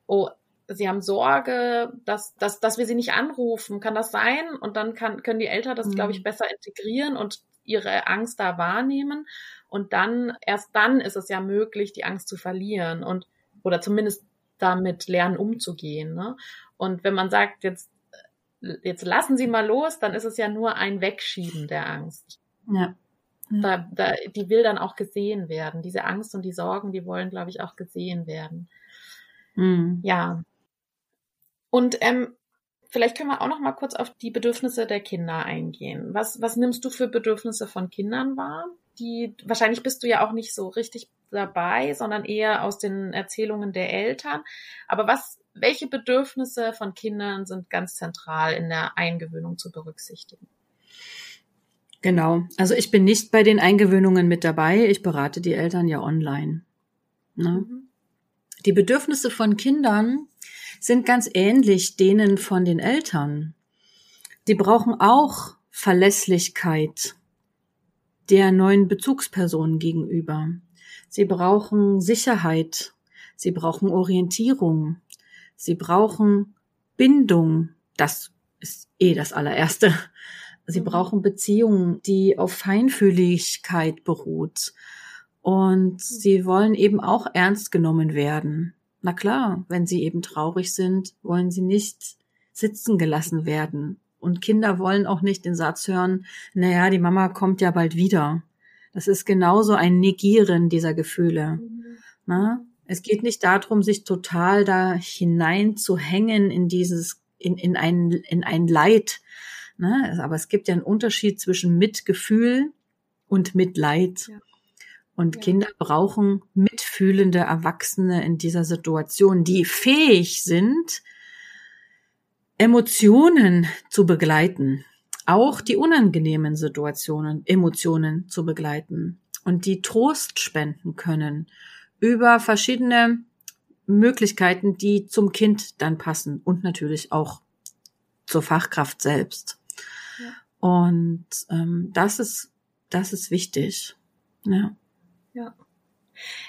C: oh, sie haben Sorge, dass, dass, dass wir sie nicht anrufen, kann das sein? Und dann kann, können die Eltern das, mhm. glaube ich, besser integrieren und ihre Angst da wahrnehmen. Und dann, erst dann ist es ja möglich, die Angst zu verlieren und, oder zumindest damit lernen umzugehen. Ne? Und wenn man sagt, jetzt, jetzt lassen Sie mal los, dann ist es ja nur ein Wegschieben der Angst. Ja. ja. Da, da, die will dann auch gesehen werden. Diese Angst und die Sorgen, die wollen, glaube ich, auch gesehen werden. Mhm. Ja. Und ähm, Vielleicht können wir auch noch mal kurz auf die Bedürfnisse der Kinder eingehen. Was, was nimmst du für Bedürfnisse von Kindern wahr? Die, wahrscheinlich bist du ja auch nicht so richtig dabei, sondern eher aus den Erzählungen der Eltern. Aber was, welche Bedürfnisse von Kindern sind ganz zentral in der Eingewöhnung zu berücksichtigen?
B: Genau. Also ich bin nicht bei den Eingewöhnungen mit dabei. Ich berate die Eltern ja online. Ne? Mhm. Die Bedürfnisse von Kindern sind ganz ähnlich denen von den Eltern. Die brauchen auch Verlässlichkeit der neuen Bezugsperson gegenüber. Sie brauchen Sicherheit. Sie brauchen Orientierung. Sie brauchen Bindung. Das ist eh das allererste. Sie mhm. brauchen Beziehungen, die auf Feinfühligkeit beruht. Und sie wollen eben auch ernst genommen werden. Na klar, wenn sie eben traurig sind, wollen sie nicht sitzen gelassen werden. Und Kinder wollen auch nicht den Satz hören, naja, die Mama kommt ja bald wieder. Das ist genauso ein Negieren dieser Gefühle. Mhm. Na? Es geht nicht darum, sich total da hinein zu hängen in dieses, in, in ein, in ein Leid. Ne? Aber es gibt ja einen Unterschied zwischen Mitgefühl und Mitleid. Ja. Und ja. Kinder brauchen mitfühlende Erwachsene in dieser Situation, die fähig sind, Emotionen zu begleiten, auch die unangenehmen Situationen, Emotionen zu begleiten und die Trost spenden können über verschiedene Möglichkeiten, die zum Kind dann passen und natürlich auch zur Fachkraft selbst. Ja. Und ähm, das ist das ist wichtig. Ja.
C: Ja.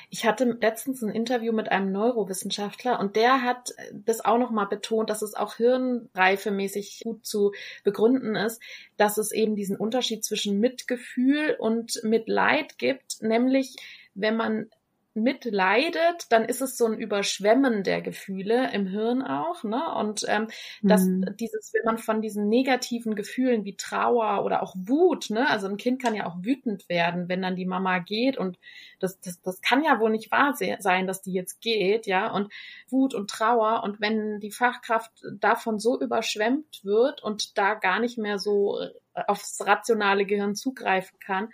C: Ich hatte letztens ein Interview mit einem Neurowissenschaftler und der hat das auch nochmal betont, dass es auch hirnreifemäßig gut zu begründen ist, dass es eben diesen Unterschied zwischen Mitgefühl und Mitleid gibt, nämlich wenn man mitleidet, dann ist es so ein Überschwemmen der Gefühle im Hirn auch, ne? Und ähm, dass mhm. dieses, wenn man von diesen negativen Gefühlen wie Trauer oder auch Wut, ne? Also ein Kind kann ja auch wütend werden, wenn dann die Mama geht und das, das, das kann ja wohl nicht wahr sein, dass die jetzt geht, ja? Und Wut und Trauer und wenn die Fachkraft davon so überschwemmt wird und da gar nicht mehr so äh, aufs rationale Gehirn zugreifen kann,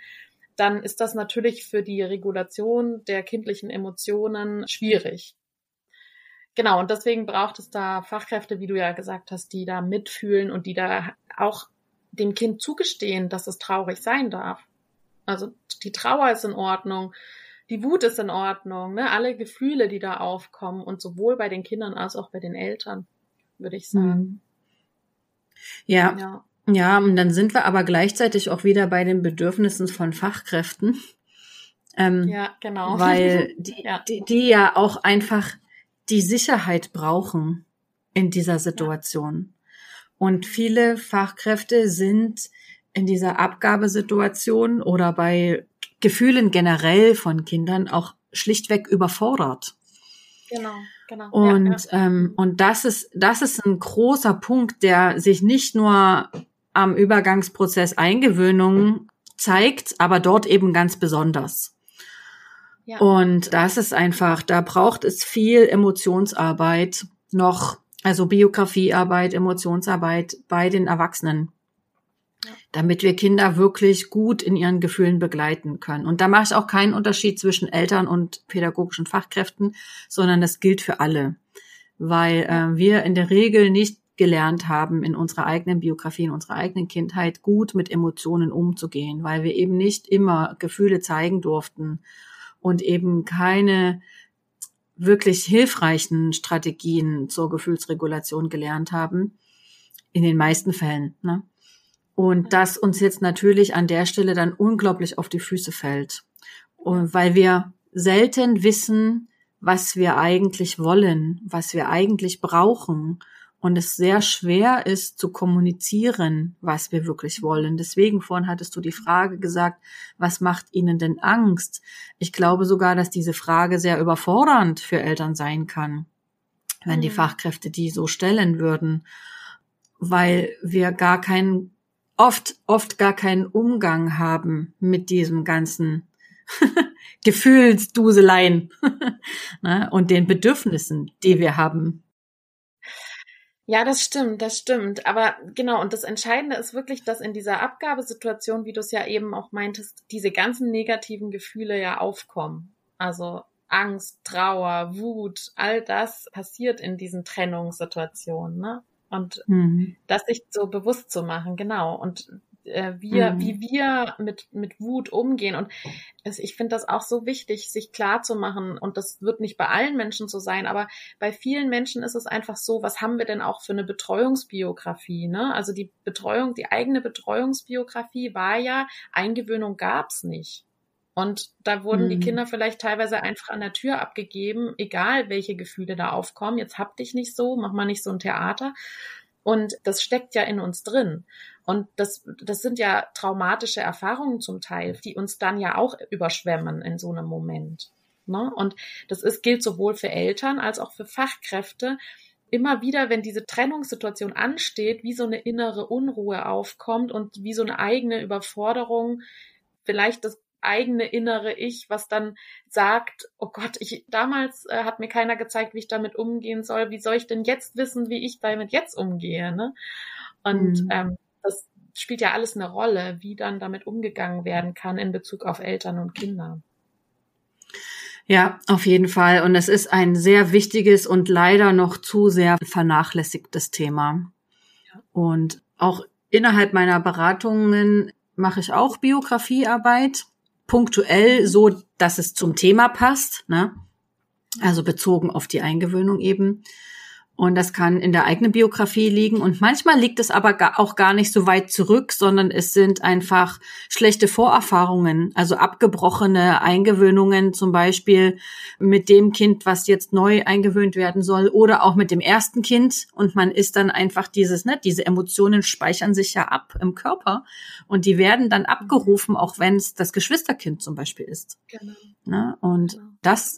C: dann ist das natürlich für die Regulation der kindlichen Emotionen schwierig. Genau, und deswegen braucht es da Fachkräfte, wie du ja gesagt hast, die da mitfühlen und die da auch dem Kind zugestehen, dass es traurig sein darf. Also die Trauer ist in Ordnung, die Wut ist in Ordnung, ne? alle Gefühle, die da aufkommen und sowohl bei den Kindern als auch bei den Eltern, würde ich sagen. Mhm.
B: Ja. ja. Ja, und dann sind wir aber gleichzeitig auch wieder bei den Bedürfnissen von Fachkräften.
C: Ähm, ja, genau.
B: Weil die, ja. Die, die ja auch einfach die Sicherheit brauchen in dieser Situation. Und viele Fachkräfte sind in dieser Abgabesituation oder bei Gefühlen generell von Kindern auch schlichtweg überfordert.
C: Genau, genau.
B: Und, ja, ja. Ähm, und das ist, das ist ein großer Punkt, der sich nicht nur am Übergangsprozess Eingewöhnung zeigt, aber dort eben ganz besonders. Ja. Und das ist einfach, da braucht es viel Emotionsarbeit noch, also Biografiearbeit, Emotionsarbeit bei den Erwachsenen, ja. damit wir Kinder wirklich gut in ihren Gefühlen begleiten können. Und da mache ich auch keinen Unterschied zwischen Eltern und pädagogischen Fachkräften, sondern das gilt für alle, weil äh, wir in der Regel nicht gelernt haben, in unserer eigenen Biografie, in unserer eigenen Kindheit gut mit Emotionen umzugehen, weil wir eben nicht immer Gefühle zeigen durften und eben keine wirklich hilfreichen Strategien zur Gefühlsregulation gelernt haben. In den meisten Fällen. Ne? Und das uns jetzt natürlich an der Stelle dann unglaublich auf die Füße fällt. Und weil wir selten wissen, was wir eigentlich wollen, was wir eigentlich brauchen und es sehr schwer ist zu kommunizieren, was wir wirklich wollen. Deswegen vorhin hattest du die Frage gesagt, was macht ihnen denn Angst? Ich glaube sogar, dass diese Frage sehr überfordernd für Eltern sein kann, wenn die mhm. Fachkräfte die so stellen würden, weil wir gar keinen, oft, oft gar keinen Umgang haben mit diesem ganzen Gefühlsduseleien ne, und den Bedürfnissen, die wir haben.
C: Ja, das stimmt, das stimmt. Aber genau, und das Entscheidende ist wirklich, dass in dieser Abgabesituation, wie du es ja eben auch meintest, diese ganzen negativen Gefühle ja aufkommen. Also Angst, Trauer, Wut, all das passiert in diesen Trennungssituationen, ne? Und mhm. das sich so bewusst zu machen, genau. Und äh, wir, mhm. wie wir mit, mit Wut umgehen. Und es, ich finde das auch so wichtig, sich klar zu machen. Und das wird nicht bei allen Menschen so sein, aber bei vielen Menschen ist es einfach so, was haben wir denn auch für eine Betreuungsbiografie? Ne? Also die Betreuung, die eigene Betreuungsbiografie war ja, Eingewöhnung gab's nicht. Und da wurden mhm. die Kinder vielleicht teilweise einfach an der Tür abgegeben, egal welche Gefühle da aufkommen. Jetzt hab dich nicht so, mach mal nicht so ein Theater. Und das steckt ja in uns drin. Und das, das sind ja traumatische Erfahrungen zum Teil, die uns dann ja auch überschwemmen in so einem Moment. Ne? Und das ist, gilt sowohl für Eltern als auch für Fachkräfte. Immer wieder, wenn diese Trennungssituation ansteht, wie so eine innere Unruhe aufkommt und wie so eine eigene Überforderung, vielleicht das eigene innere Ich, was dann sagt, oh Gott, ich damals äh, hat mir keiner gezeigt, wie ich damit umgehen soll. Wie soll ich denn jetzt wissen, wie ich damit jetzt umgehe? Ne? Und mhm. ähm, das spielt ja alles eine Rolle, wie dann damit umgegangen werden kann in Bezug auf Eltern und Kinder.
B: Ja, auf jeden Fall. Und es ist ein sehr wichtiges und leider noch zu sehr vernachlässigtes Thema. Ja. Und auch innerhalb meiner Beratungen mache ich auch Biografiearbeit punktuell so, dass es zum Thema passt, ne? Also bezogen auf die Eingewöhnung eben. Und das kann in der eigenen Biografie liegen. Und manchmal liegt es aber auch gar nicht so weit zurück, sondern es sind einfach schlechte Vorerfahrungen, also abgebrochene Eingewöhnungen zum Beispiel mit dem Kind, was jetzt neu eingewöhnt werden soll oder auch mit dem ersten Kind. Und man ist dann einfach dieses, ne, diese Emotionen speichern sich ja ab im Körper und die werden dann abgerufen, auch wenn es das Geschwisterkind zum Beispiel ist. Genau. Ne? Und genau. das,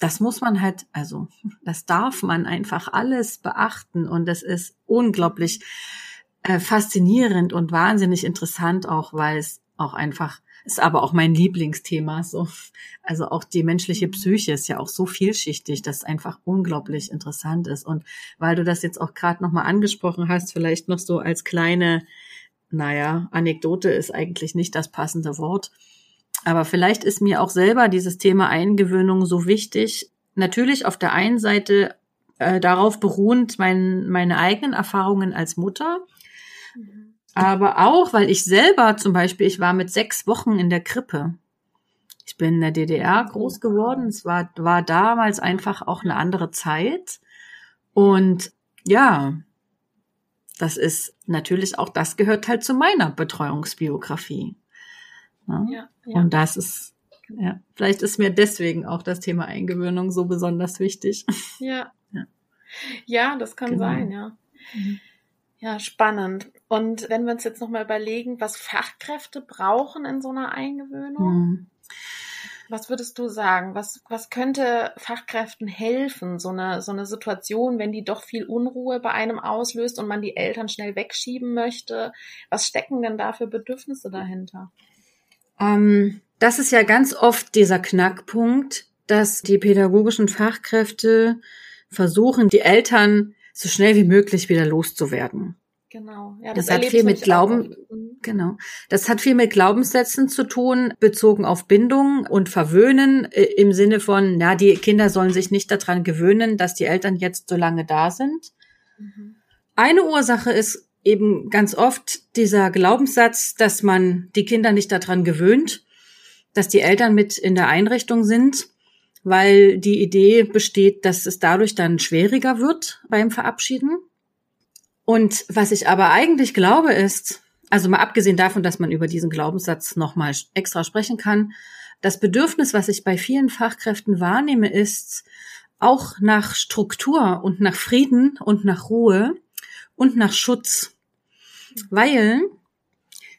B: das muss man halt, also das darf man einfach alles beachten und das ist unglaublich äh, faszinierend und wahnsinnig interessant auch, weil es auch einfach ist aber auch mein Lieblingsthema so. Also auch die menschliche. Psyche ist ja auch so vielschichtig, dass es einfach unglaublich interessant ist und weil du das jetzt auch gerade noch mal angesprochen hast, vielleicht noch so als kleine naja, Anekdote ist eigentlich nicht das passende Wort. Aber vielleicht ist mir auch selber dieses Thema Eingewöhnung so wichtig. Natürlich auf der einen Seite äh, darauf beruhend mein, meine eigenen Erfahrungen als Mutter. Mhm. Aber auch, weil ich selber zum Beispiel, ich war mit sechs Wochen in der Krippe. Ich bin in der DDR groß geworden. Es war, war damals einfach auch eine andere Zeit. Und ja, das ist natürlich auch, das gehört halt zu meiner Betreuungsbiografie. Ne? Ja, ja. Und das ist, ja, vielleicht ist mir deswegen auch das Thema Eingewöhnung so besonders wichtig.
C: Ja. Ja, ja das kann genau. sein, ja. Mhm. Ja, spannend. Und wenn wir uns jetzt nochmal überlegen, was Fachkräfte brauchen in so einer Eingewöhnung, mhm. was würdest du sagen? Was, was könnte Fachkräften helfen, so eine, so eine Situation, wenn die doch viel Unruhe bei einem auslöst und man die Eltern schnell wegschieben möchte? Was stecken denn da für Bedürfnisse dahinter?
B: Ähm, das ist ja ganz oft dieser Knackpunkt, dass die pädagogischen Fachkräfte versuchen, die Eltern so schnell wie möglich wieder loszuwerden. Genau. Ja, das, das hat viel mit Glauben, mhm. genau. Das hat viel mit Glaubenssätzen zu tun, bezogen auf Bindung und Verwöhnen äh, im Sinne von, na, die Kinder sollen sich nicht daran gewöhnen, dass die Eltern jetzt so lange da sind. Mhm. Eine Ursache ist eben ganz oft dieser Glaubenssatz, dass man die Kinder nicht daran gewöhnt, dass die Eltern mit in der Einrichtung sind, weil die Idee besteht, dass es dadurch dann schwieriger wird beim Verabschieden. Und was ich aber eigentlich glaube ist, also mal abgesehen davon, dass man über diesen Glaubenssatz nochmal extra sprechen kann, das Bedürfnis, was ich bei vielen Fachkräften wahrnehme, ist auch nach Struktur und nach Frieden und nach Ruhe und nach Schutz. Weil,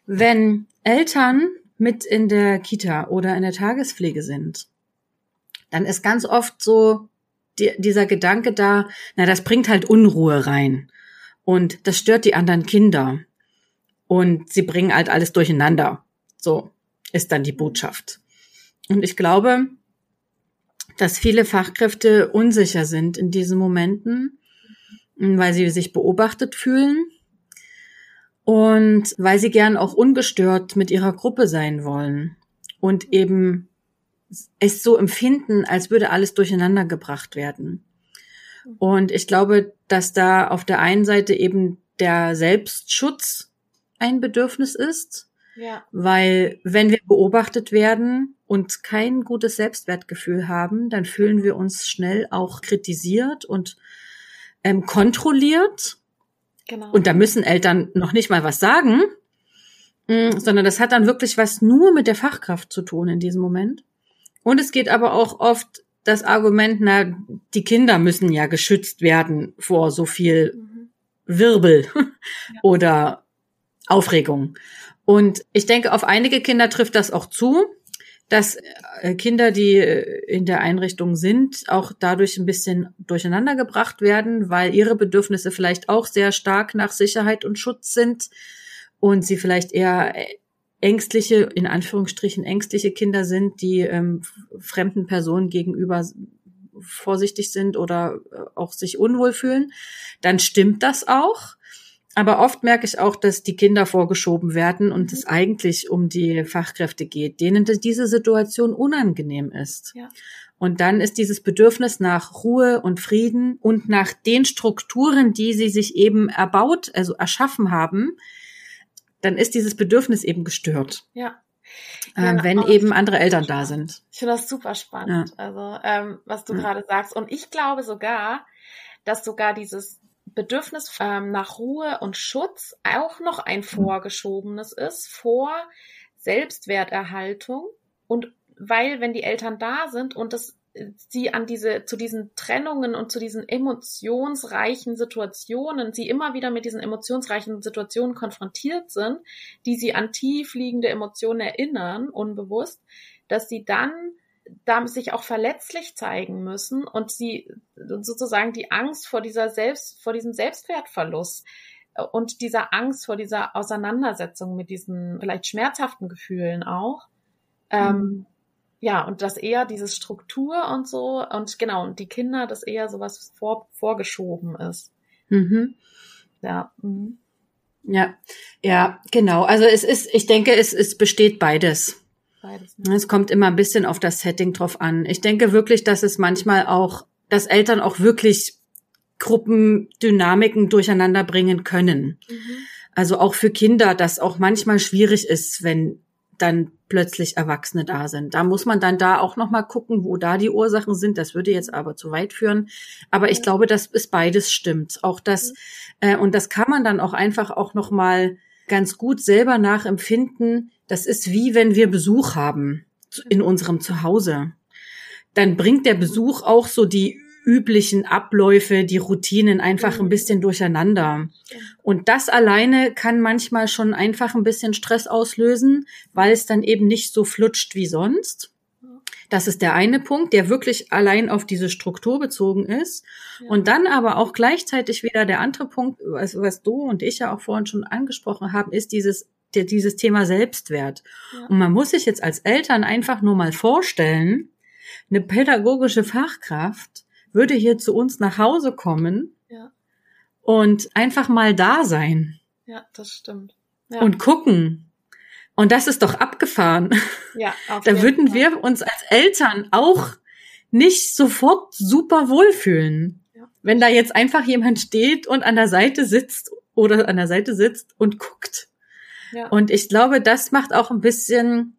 B: wenn Eltern mit in der Kita oder in der Tagespflege sind, dann ist ganz oft so die, dieser Gedanke da, na, das bringt halt Unruhe rein. Und das stört die anderen Kinder. Und sie bringen halt alles durcheinander. So ist dann die Botschaft. Und ich glaube, dass viele Fachkräfte unsicher sind in diesen Momenten weil sie sich beobachtet fühlen und weil sie gern auch ungestört mit ihrer Gruppe sein wollen und eben es so empfinden, als würde alles durcheinander gebracht werden. Und ich glaube, dass da auf der einen Seite eben der Selbstschutz ein Bedürfnis ist, ja. weil wenn wir beobachtet werden und kein gutes Selbstwertgefühl haben, dann fühlen wir uns schnell auch kritisiert und ähm, kontrolliert. Genau. Und da müssen Eltern noch nicht mal was sagen, mh, mm, sondern das hat dann wirklich was nur mit der Fachkraft zu tun in diesem Moment. Und es geht aber auch oft das Argument, na, die Kinder müssen ja geschützt werden vor so viel mhm. Wirbel ja. oder Aufregung. Und ich denke, auf einige Kinder trifft das auch zu dass äh, Kinder, die äh, in der Einrichtung sind, auch dadurch ein bisschen durcheinander gebracht werden, weil ihre Bedürfnisse vielleicht auch sehr stark nach Sicherheit und Schutz sind und sie vielleicht eher äh, ängstliche, in Anführungsstrichen ängstliche Kinder sind, die ähm, fremden Personen gegenüber vorsichtig sind oder auch sich unwohl fühlen, dann stimmt das auch. Aber oft merke ich auch, dass die Kinder vorgeschoben werden und es eigentlich um die Fachkräfte geht, denen diese Situation unangenehm ist. Ja. Und dann ist dieses Bedürfnis nach Ruhe und Frieden und nach den Strukturen, die sie sich eben erbaut, also erschaffen haben, dann ist dieses Bedürfnis eben gestört. Ja. Ähm, wenn eben andere Eltern da sind.
C: Ich finde das super spannend, ja. also ähm, was du mhm. gerade sagst. Und ich glaube sogar, dass sogar dieses Bedürfnis ähm, nach Ruhe und Schutz auch noch ein vorgeschobenes ist vor Selbstwerterhaltung. Und weil wenn die Eltern da sind und das sie an diese, zu diesen Trennungen und zu diesen emotionsreichen Situationen, sie immer wieder mit diesen emotionsreichen Situationen konfrontiert sind, die sie an tief liegende Emotionen erinnern, unbewusst, dass sie dann da sich auch verletzlich zeigen müssen und sie sozusagen die Angst vor dieser Selbst, vor diesem Selbstwertverlust und dieser Angst vor dieser Auseinandersetzung mit diesen vielleicht schmerzhaften Gefühlen auch, ähm, mhm. ähm, ja, und das eher dieses Struktur und so und genau, und die Kinder, das eher sowas vor, vorgeschoben ist. Mhm.
B: Ja. Mhm. Ja, ja, genau. Also es ist, ich denke, es, es besteht beides. Beides. Ne? Es kommt immer ein bisschen auf das Setting drauf an. Ich denke wirklich, dass es manchmal auch, dass Eltern auch wirklich Gruppendynamiken durcheinander bringen können. Mhm. Also auch für Kinder, dass auch manchmal schwierig ist, wenn dann plötzlich Erwachsene da sind. Da muss man dann da auch noch mal gucken, wo da die Ursachen sind. Das würde jetzt aber zu weit führen. Aber ich glaube, dass es beides stimmt. Auch das äh, und das kann man dann auch einfach auch noch mal ganz gut selber nachempfinden. Das ist wie wenn wir Besuch haben in unserem Zuhause. Dann bringt der Besuch auch so die üblichen Abläufe, die Routinen einfach ein bisschen durcheinander. Und das alleine kann manchmal schon einfach ein bisschen Stress auslösen, weil es dann eben nicht so flutscht wie sonst. Das ist der eine Punkt, der wirklich allein auf diese Struktur bezogen ist. Ja. Und dann aber auch gleichzeitig wieder der andere Punkt, was, was du und ich ja auch vorhin schon angesprochen haben, ist dieses, der, dieses Thema Selbstwert. Ja. Und man muss sich jetzt als Eltern einfach nur mal vorstellen, eine pädagogische Fachkraft würde hier zu uns nach Hause kommen ja. und einfach mal da sein.
C: Ja, das stimmt.
B: Ja. Und gucken. Und das ist doch abgefahren. Ja, auf da würden Fall. wir uns als Eltern auch nicht sofort super wohlfühlen. Ja. Wenn da jetzt einfach jemand steht und an der Seite sitzt oder an der Seite sitzt und guckt. Ja. Und ich glaube, das macht auch ein bisschen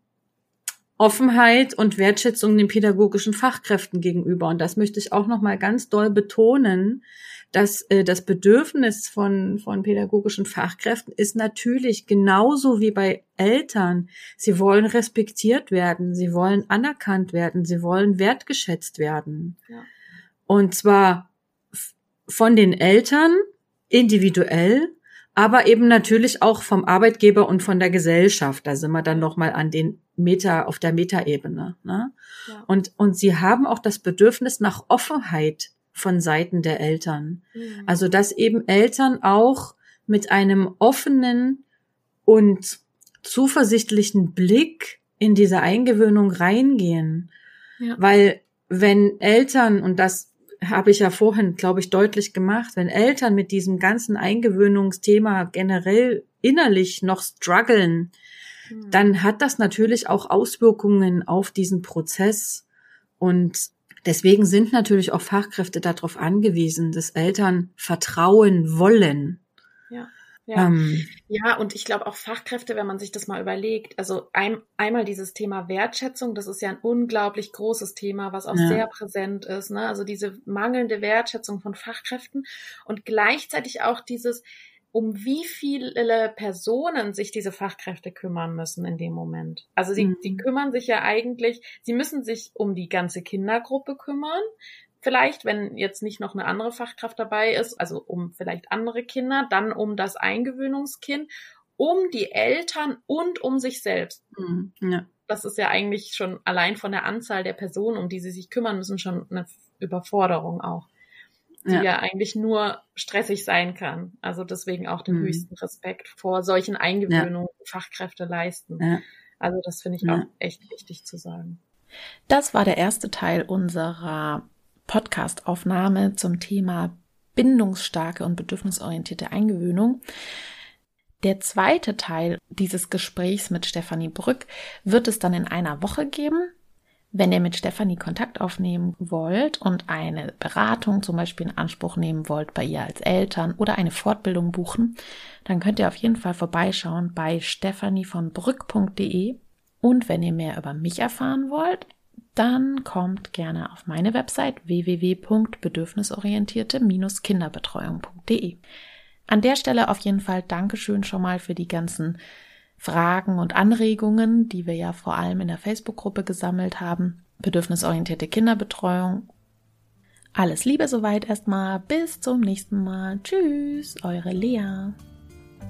B: Offenheit und Wertschätzung den pädagogischen Fachkräften gegenüber. Und das möchte ich auch noch mal ganz doll betonen, dass äh, das Bedürfnis von, von pädagogischen Fachkräften ist natürlich genauso wie bei Eltern. Sie wollen respektiert werden, sie wollen anerkannt werden, sie wollen wertgeschätzt werden. Ja. Und zwar von den Eltern individuell, aber eben natürlich auch vom Arbeitgeber und von der Gesellschaft. Da sind wir dann noch mal an den Meta auf der Metaebene. Ne? Ja. Und und sie haben auch das Bedürfnis nach Offenheit von Seiten der Eltern. Mhm. Also dass eben Eltern auch mit einem offenen und zuversichtlichen Blick in diese Eingewöhnung reingehen. Ja. Weil wenn Eltern, und das habe ich ja vorhin, glaube ich, deutlich gemacht, wenn Eltern mit diesem ganzen Eingewöhnungsthema generell innerlich noch strugglen, hm. dann hat das natürlich auch Auswirkungen auf diesen Prozess. Und deswegen sind natürlich auch Fachkräfte darauf angewiesen, dass Eltern vertrauen wollen.
C: Ja. Ja. Ähm, ja, und ich glaube auch Fachkräfte, wenn man sich das mal überlegt, also ein, einmal dieses Thema Wertschätzung, das ist ja ein unglaublich großes Thema, was auch ja. sehr präsent ist, ne? Also diese mangelnde Wertschätzung von Fachkräften und gleichzeitig auch dieses, um wie viele Personen sich diese Fachkräfte kümmern müssen in dem Moment. Also sie, mhm. die kümmern sich ja eigentlich, sie müssen sich um die ganze Kindergruppe kümmern, vielleicht, wenn jetzt nicht noch eine andere Fachkraft dabei ist, also um vielleicht andere Kinder, dann um das Eingewöhnungskind, um die Eltern und um sich selbst. Mhm, ja. Das ist ja eigentlich schon allein von der Anzahl der Personen, um die sie sich kümmern müssen, schon eine Überforderung auch. Die ja, ja eigentlich nur stressig sein kann. Also deswegen auch den mhm. höchsten Respekt vor solchen Eingewöhnungen, ja. Fachkräfte leisten. Ja. Also das finde ich auch echt wichtig zu sagen.
A: Das war der erste Teil unserer Podcast-Aufnahme zum Thema bindungsstarke und bedürfnisorientierte Eingewöhnung. Der zweite Teil dieses Gesprächs mit Stefanie Brück wird es dann in einer Woche geben. Wenn ihr mit Stefanie Kontakt aufnehmen wollt und eine Beratung zum Beispiel in Anspruch nehmen wollt bei ihr als Eltern oder eine Fortbildung buchen, dann könnt ihr auf jeden Fall vorbeischauen bei stephanievonbrück.de. Und wenn ihr mehr über mich erfahren wollt, dann kommt gerne auf meine Website www.bedürfnisorientierte-kinderbetreuung.de. An der Stelle auf jeden Fall Dankeschön schon mal für die ganzen Fragen und Anregungen, die wir ja vor allem in der Facebook-Gruppe gesammelt haben. Bedürfnisorientierte Kinderbetreuung. Alles Liebe soweit erstmal. Bis zum nächsten Mal. Tschüss, eure Lea.